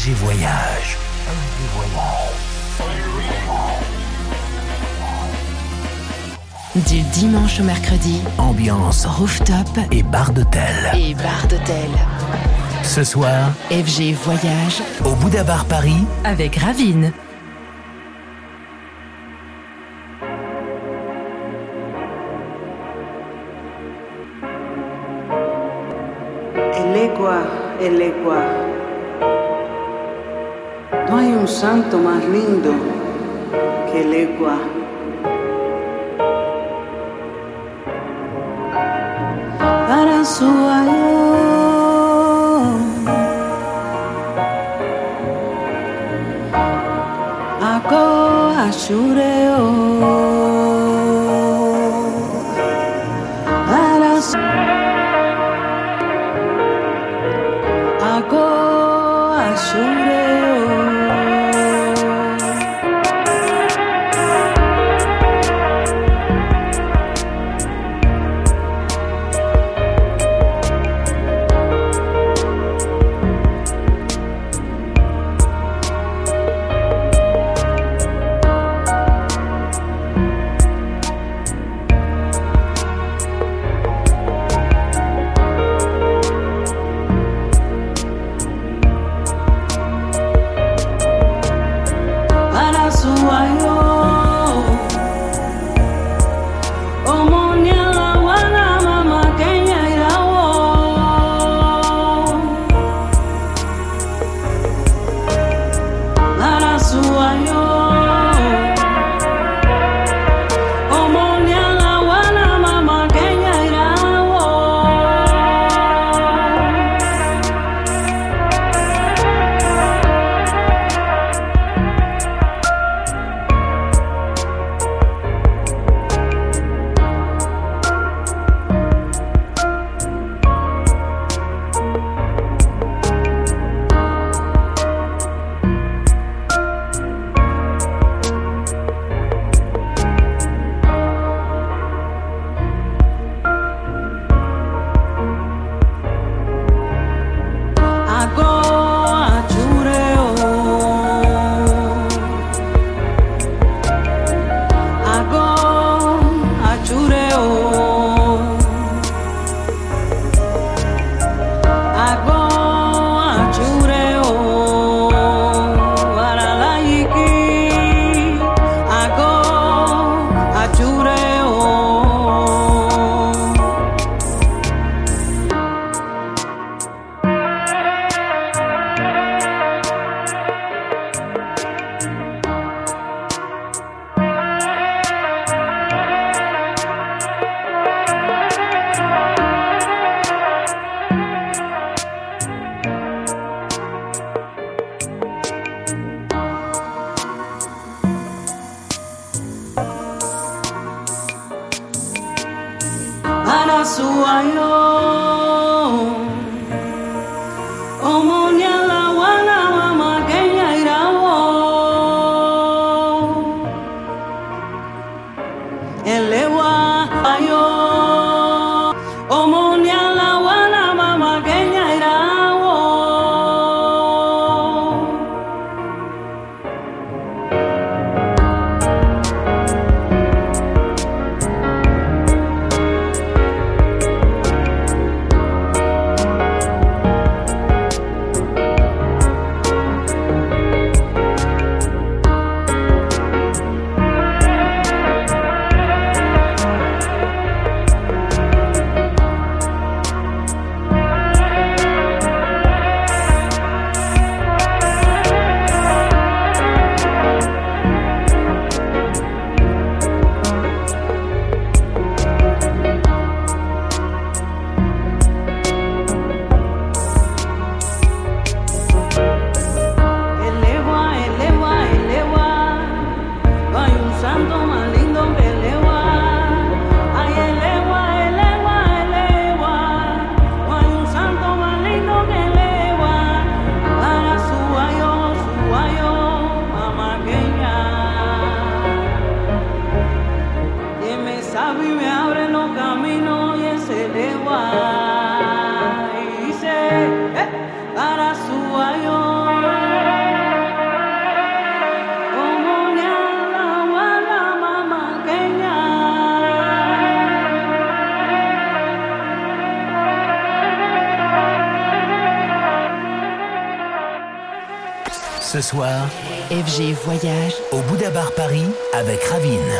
FG Voyage. Du dimanche au mercredi, Ambiance rooftop et bar d'hôtel. et bar d'hôtel. Ce soir, FG Voyage au Bouddha Bar Paris, avec Ravine. El Equa, el Equa. santo más lindo que legua. Para su ayuda, a FG Voyage au Bouddha Bar Paris avec Ravine.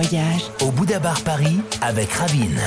Voyage au Bouddha Bar Paris avec Ravine.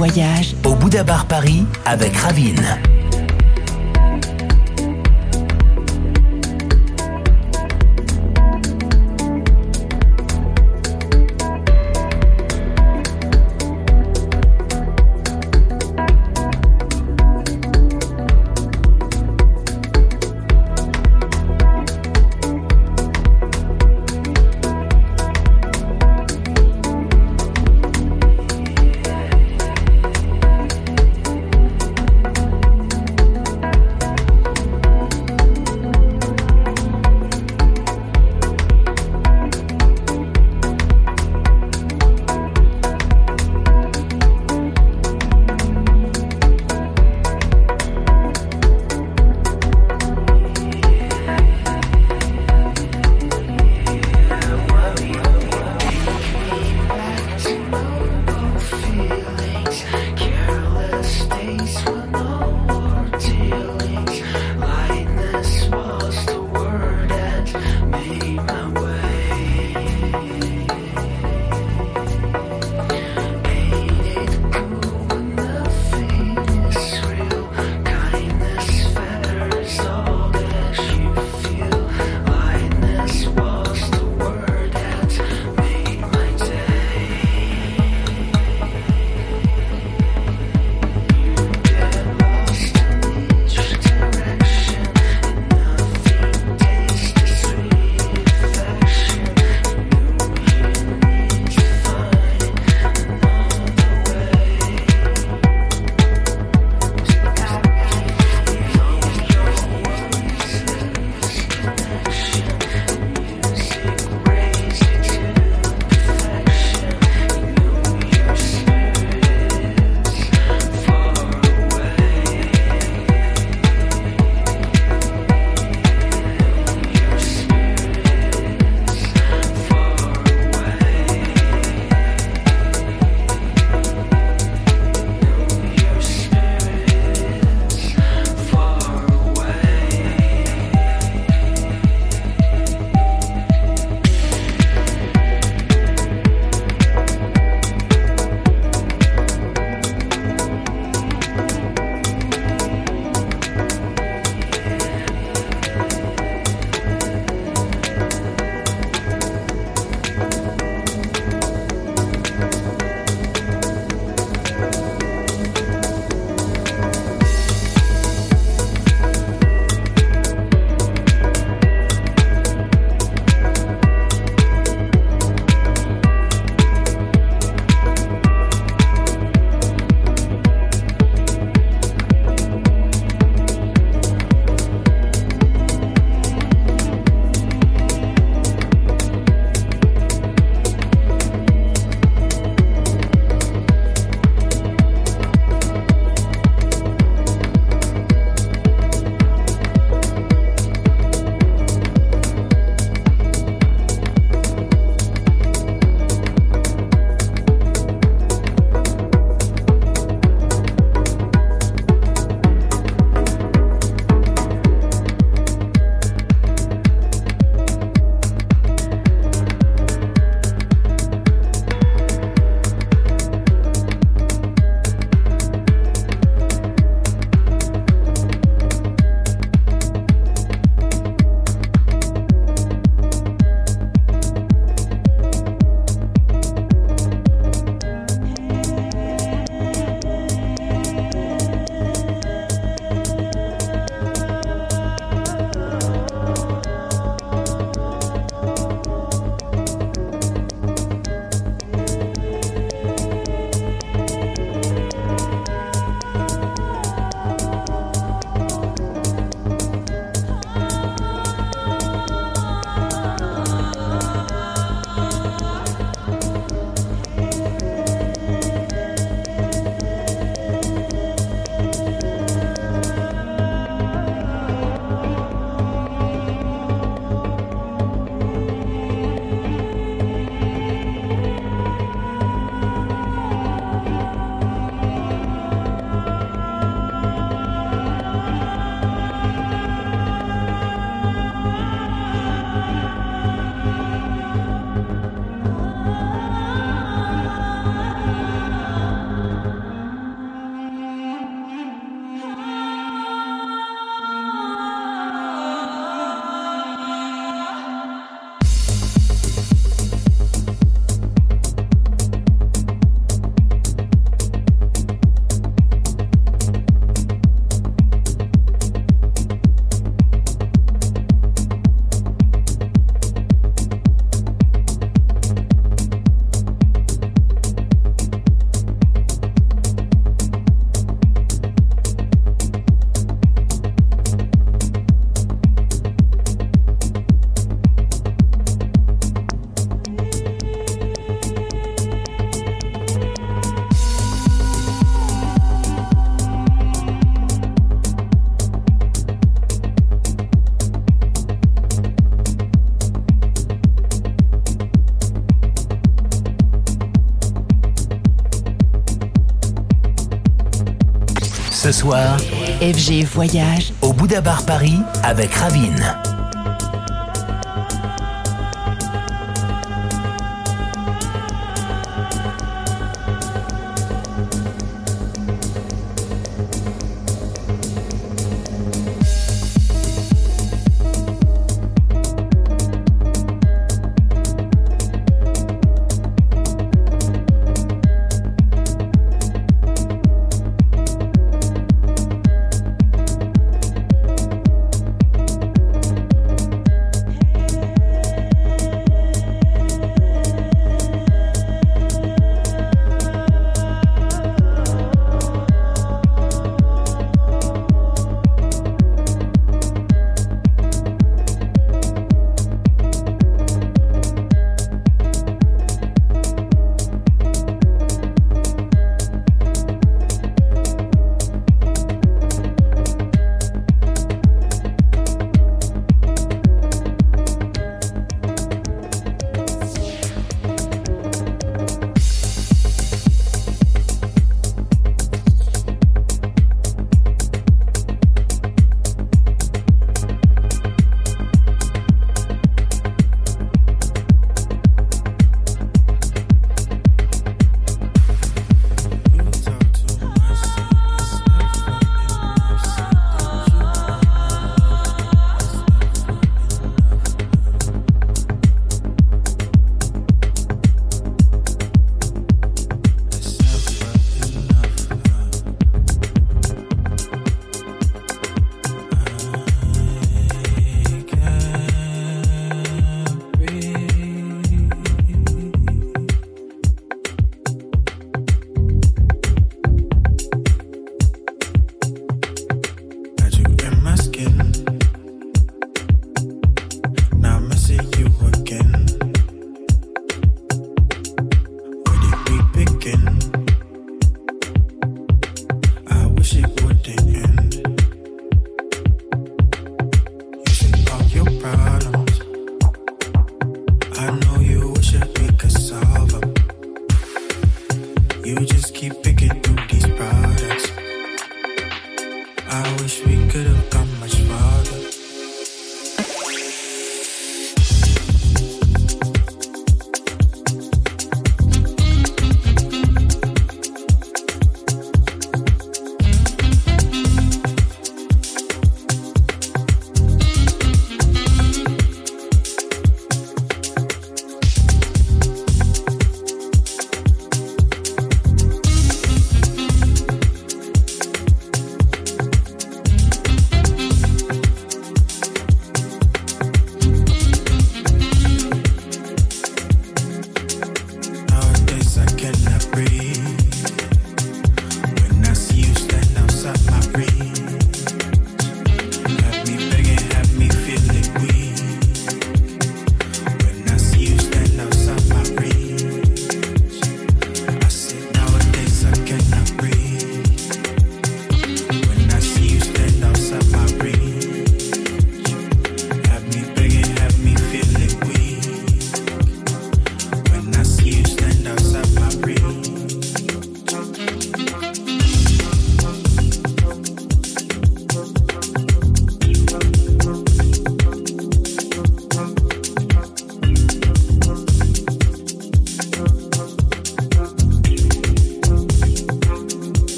Voyage au Bouddha Bar Paris avec Ravine. FG Voyage au Bouddha Bar Paris avec Ravine.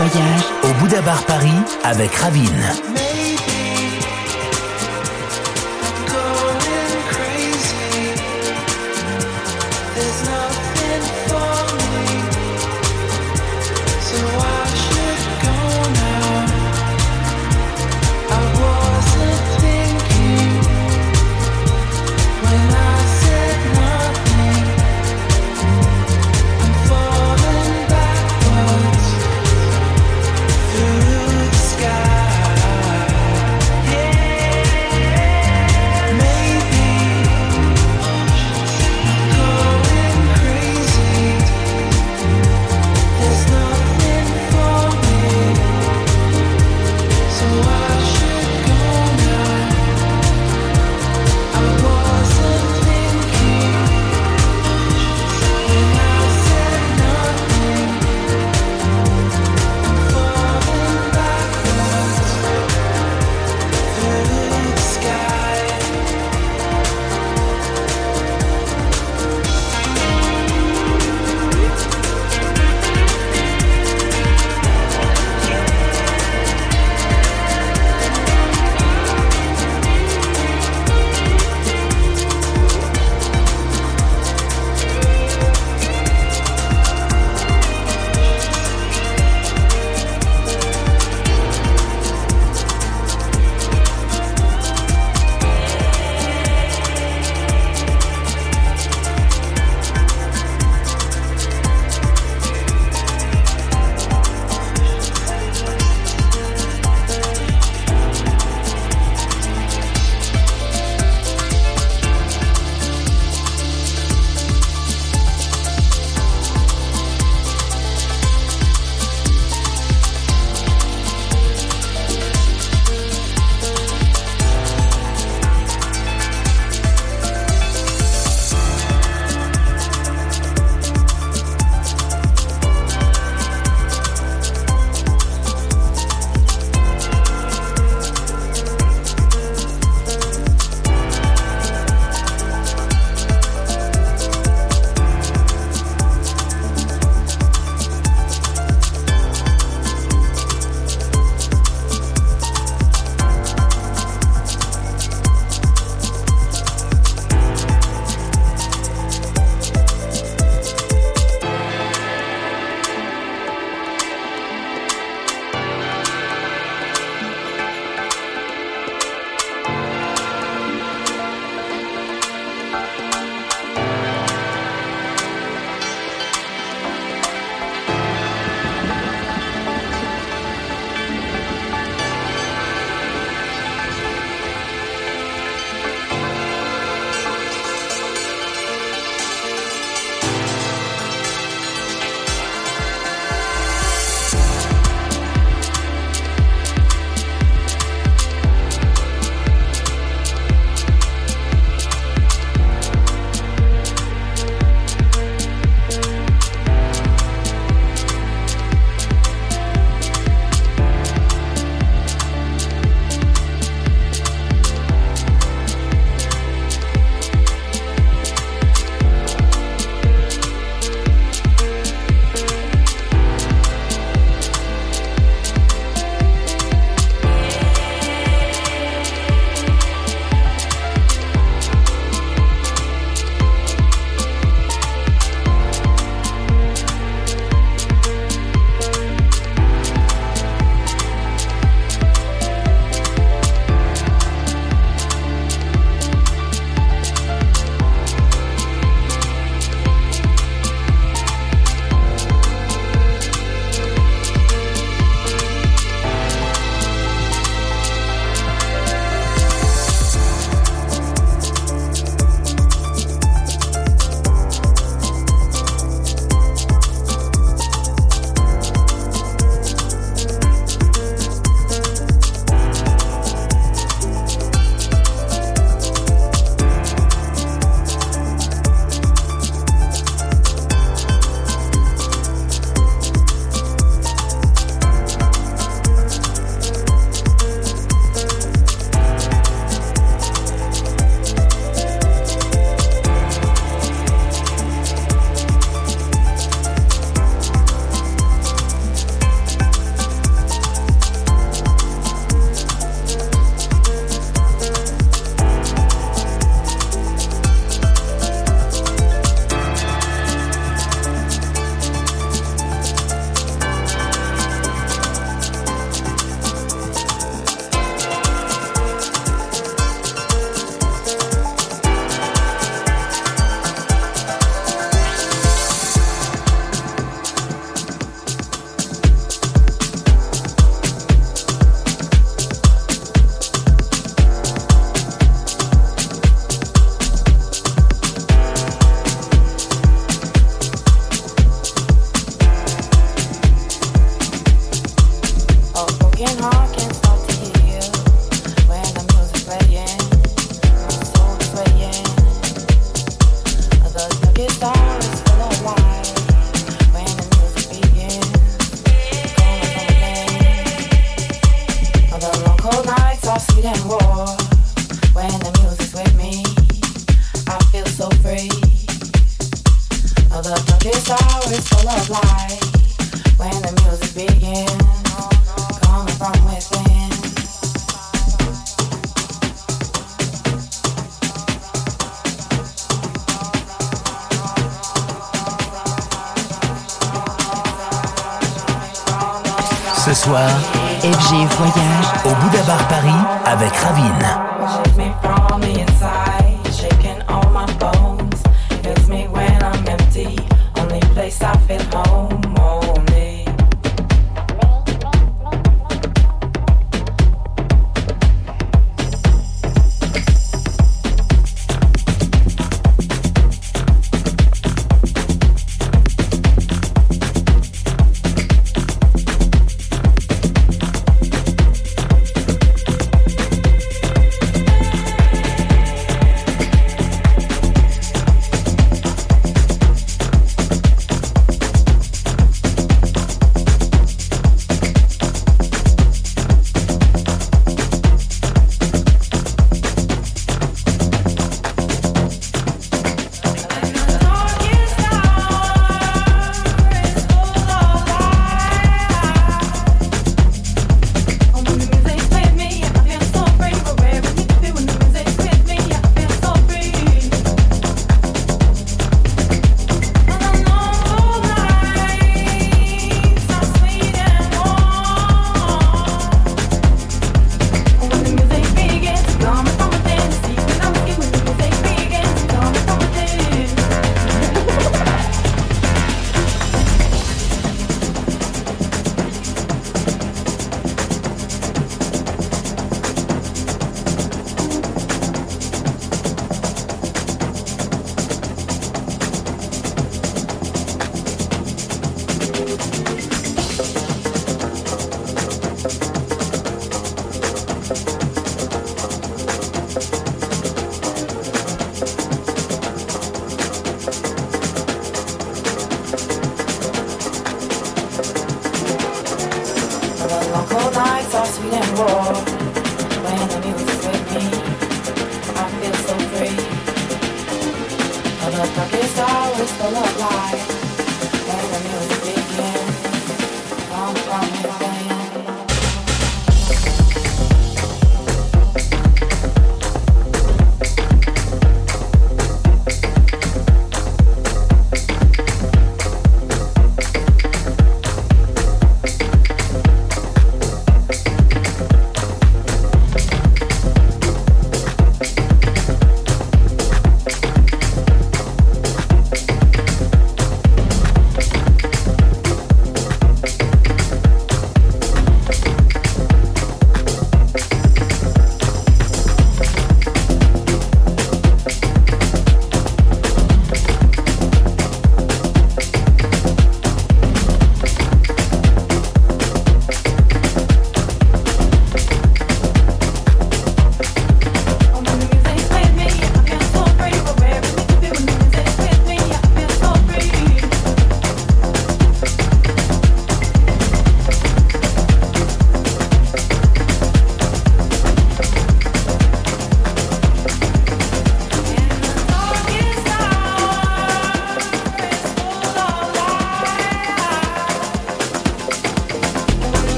Voyage au Bouddha Bar Paris avec Ravine.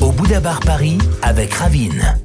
Au Bouddha Bar Paris avec Ravine.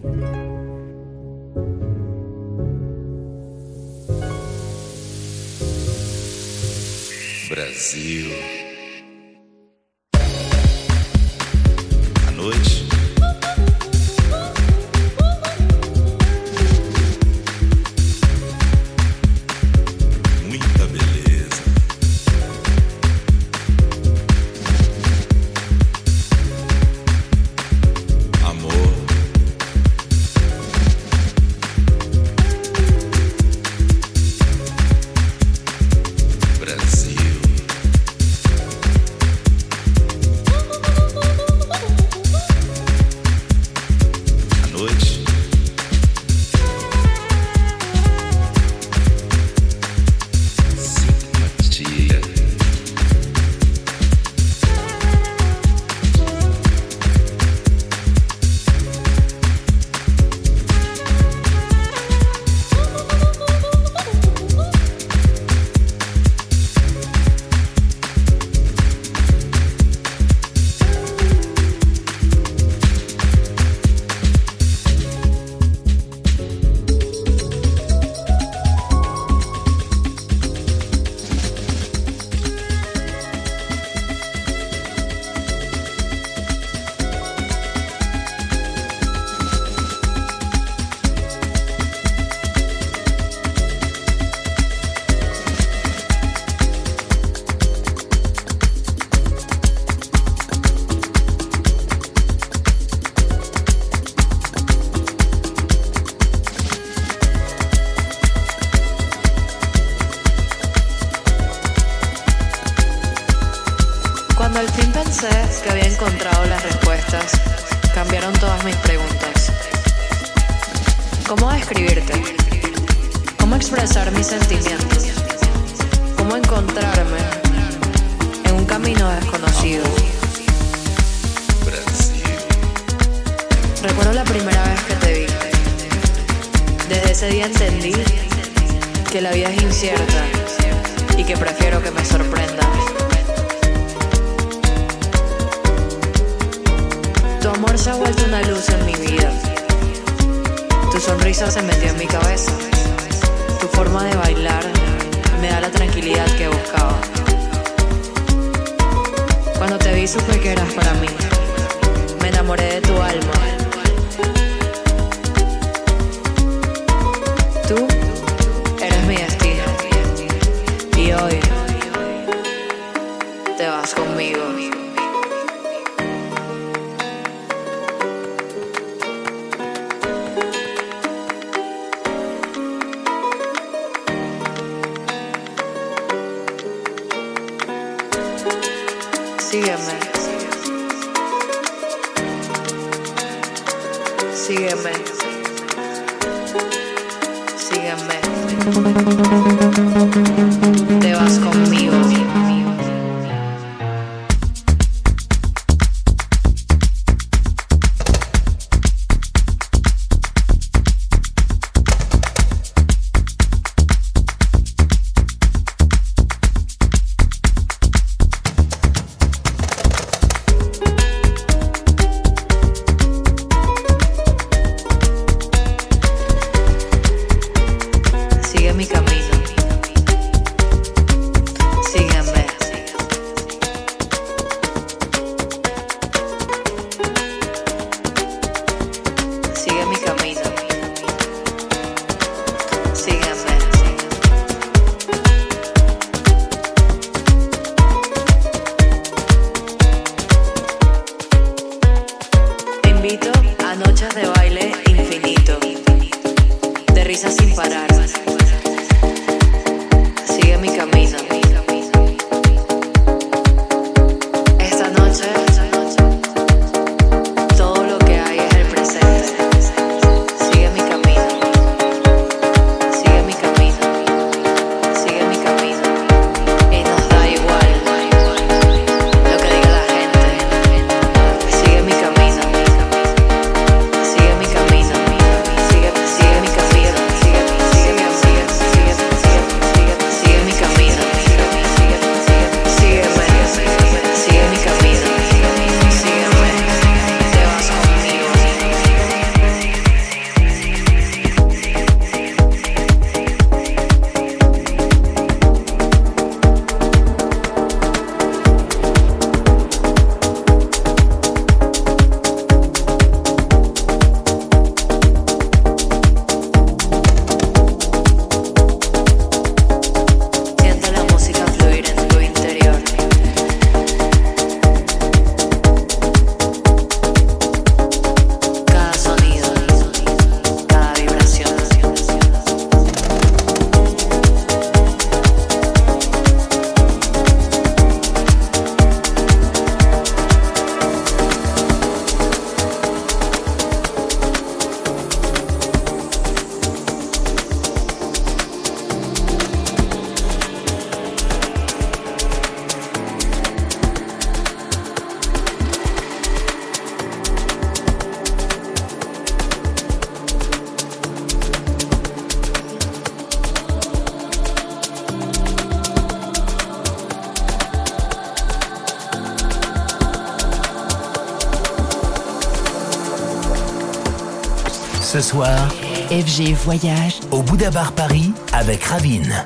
FG Voyage au Bouddha Bar Paris avec Ravine.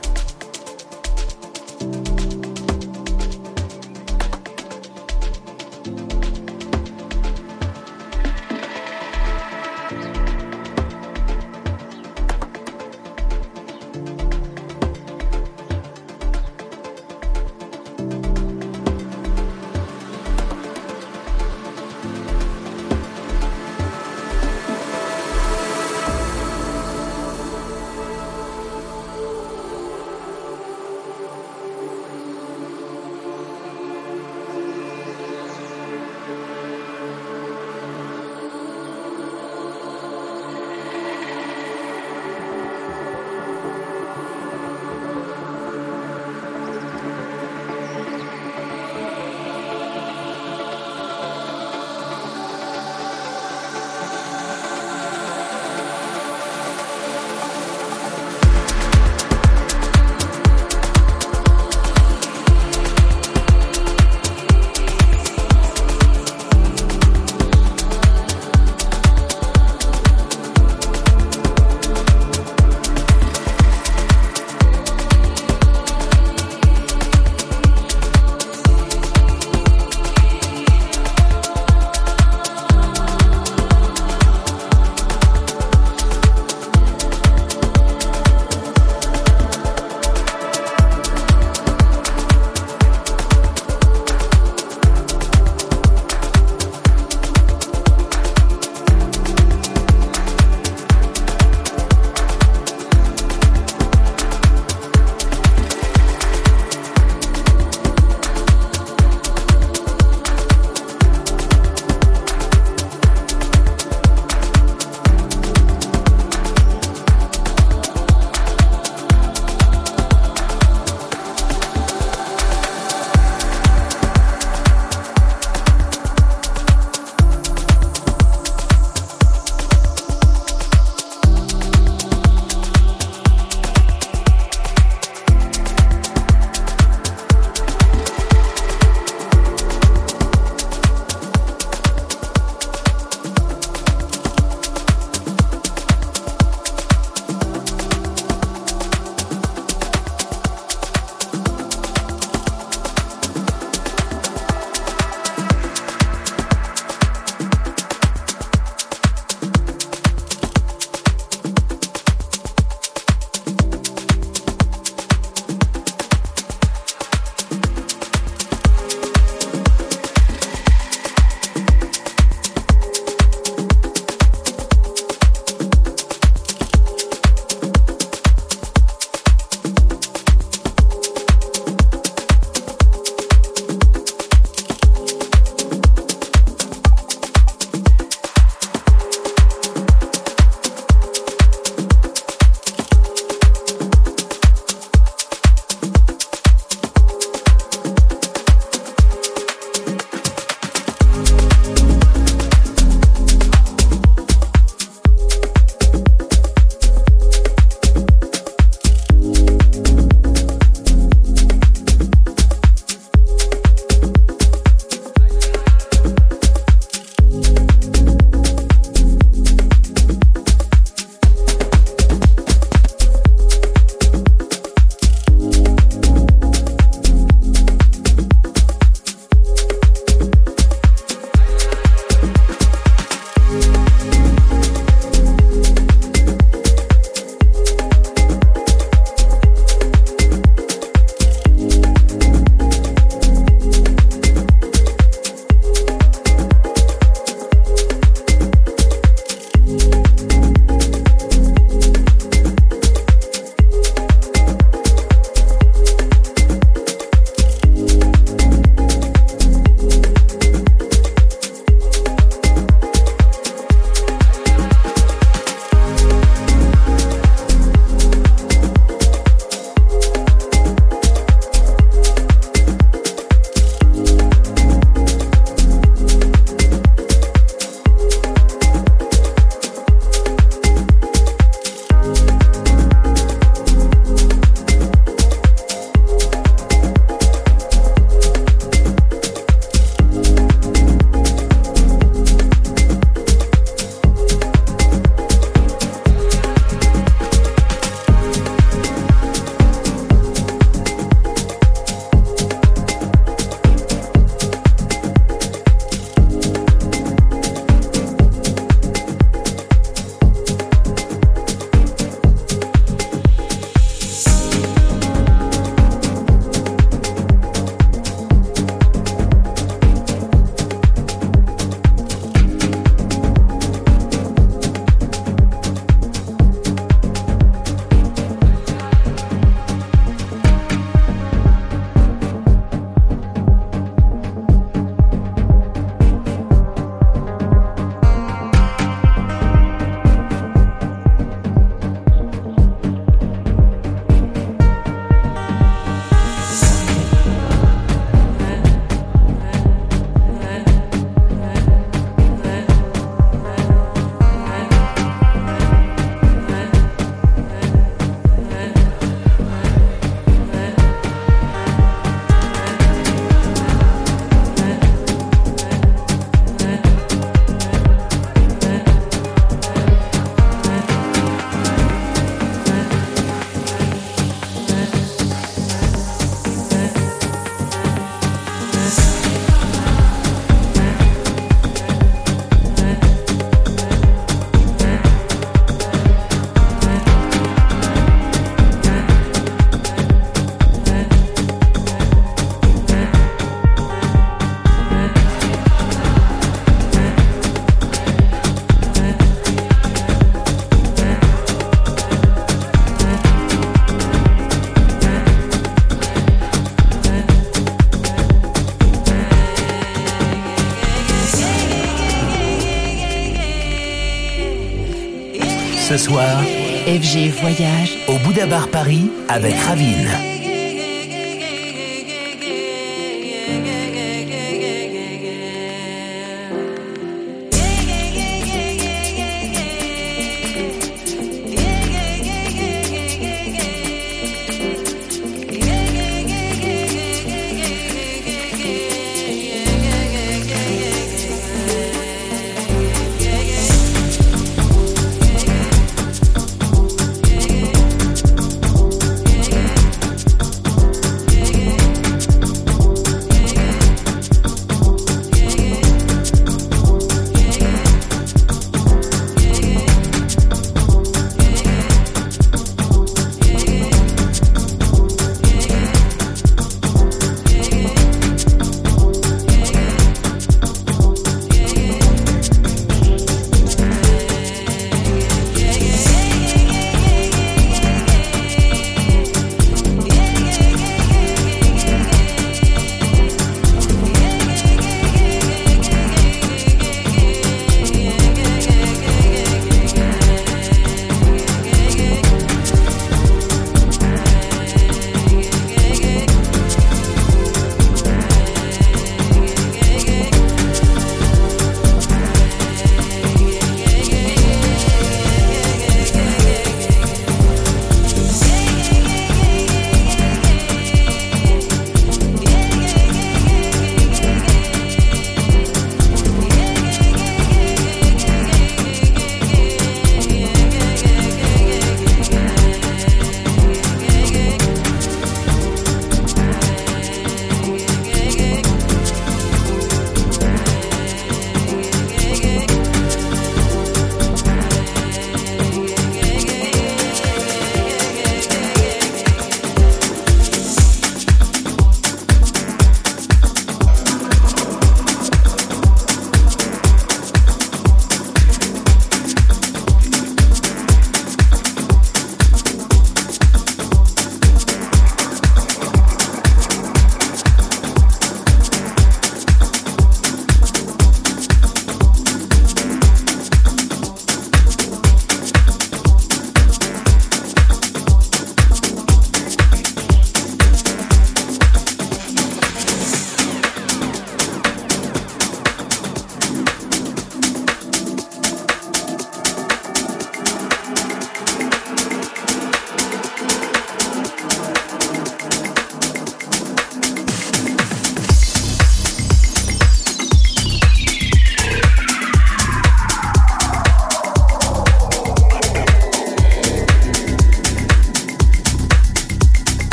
Ce soir FG Voyage au Bouddha Bar Paris avec Ravine.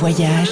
Voyage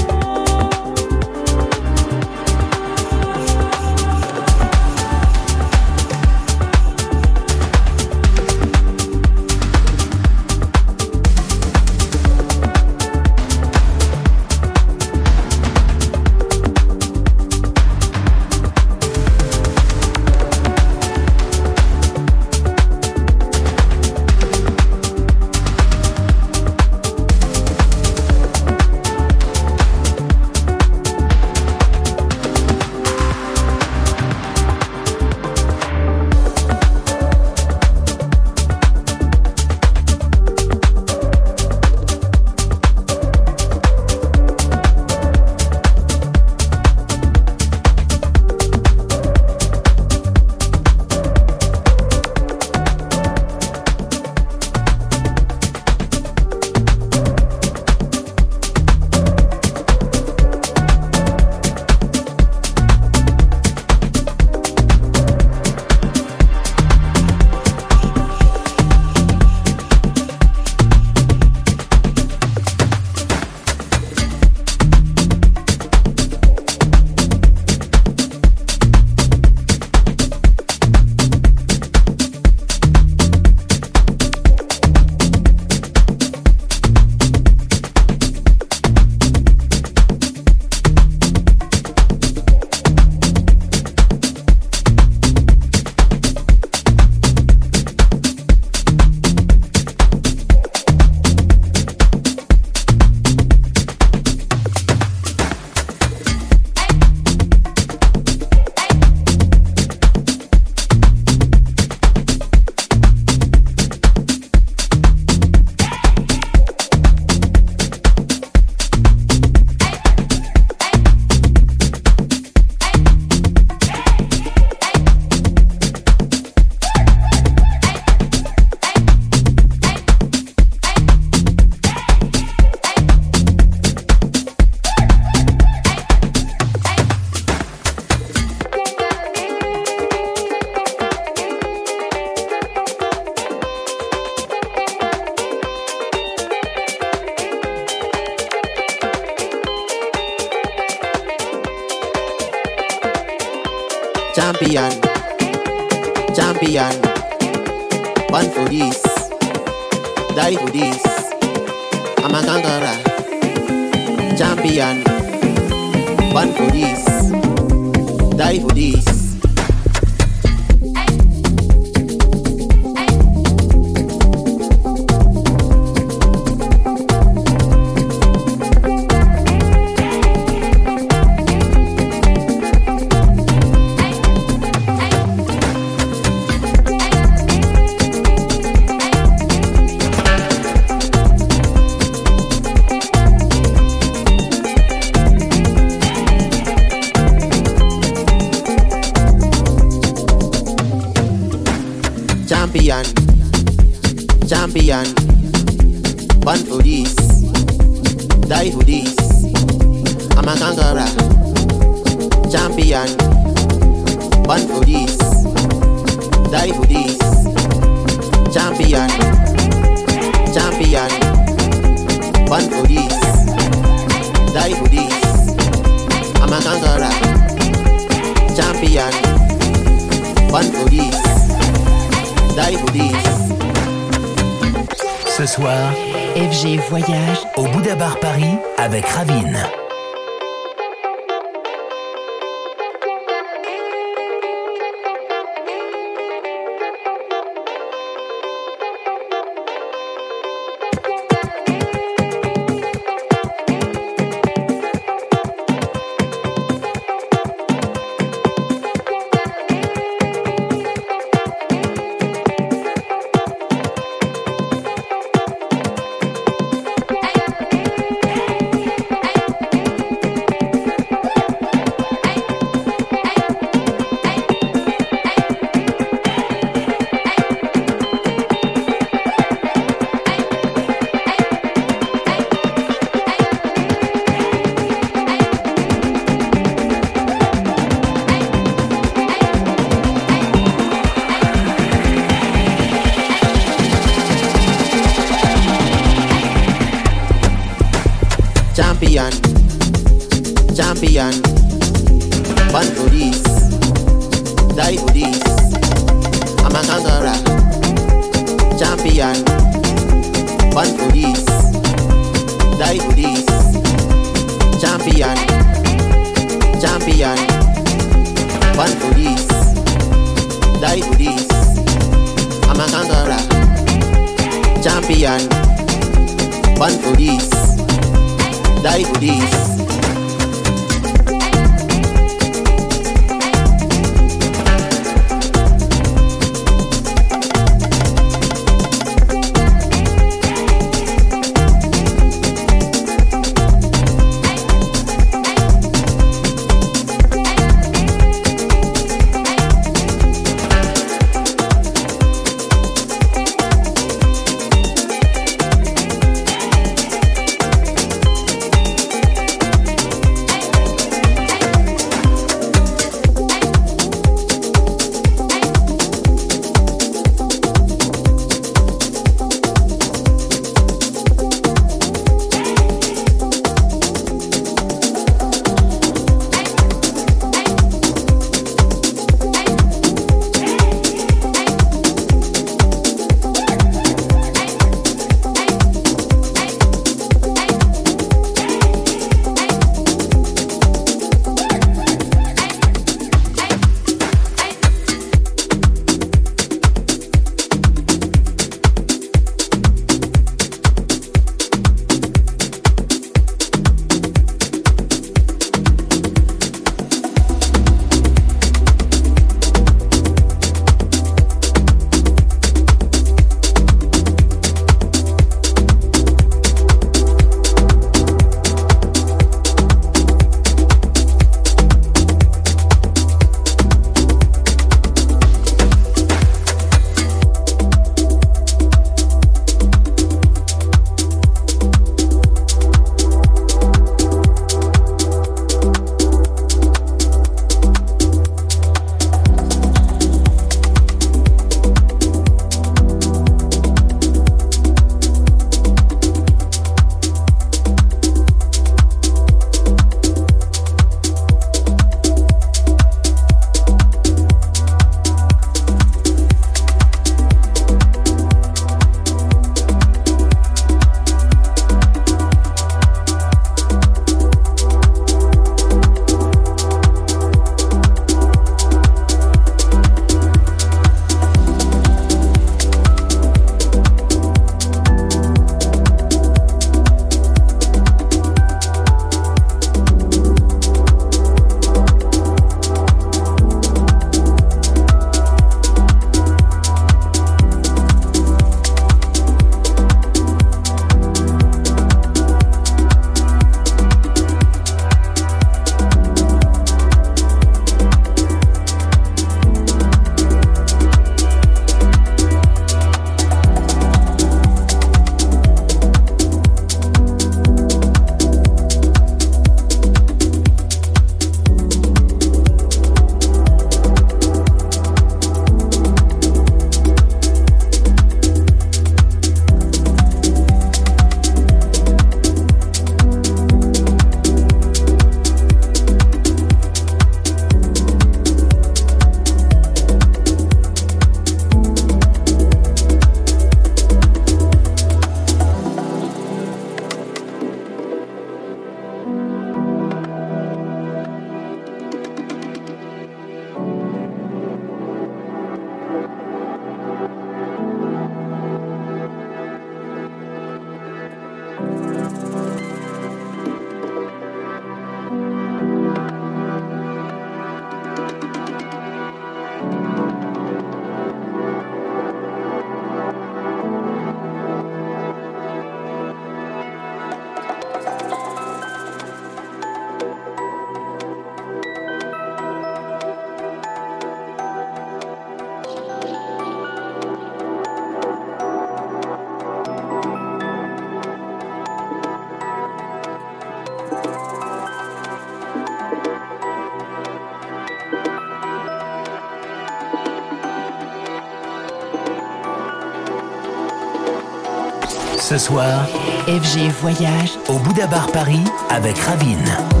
soir, FG Voyage au Bouddha Bar Paris avec Ravine.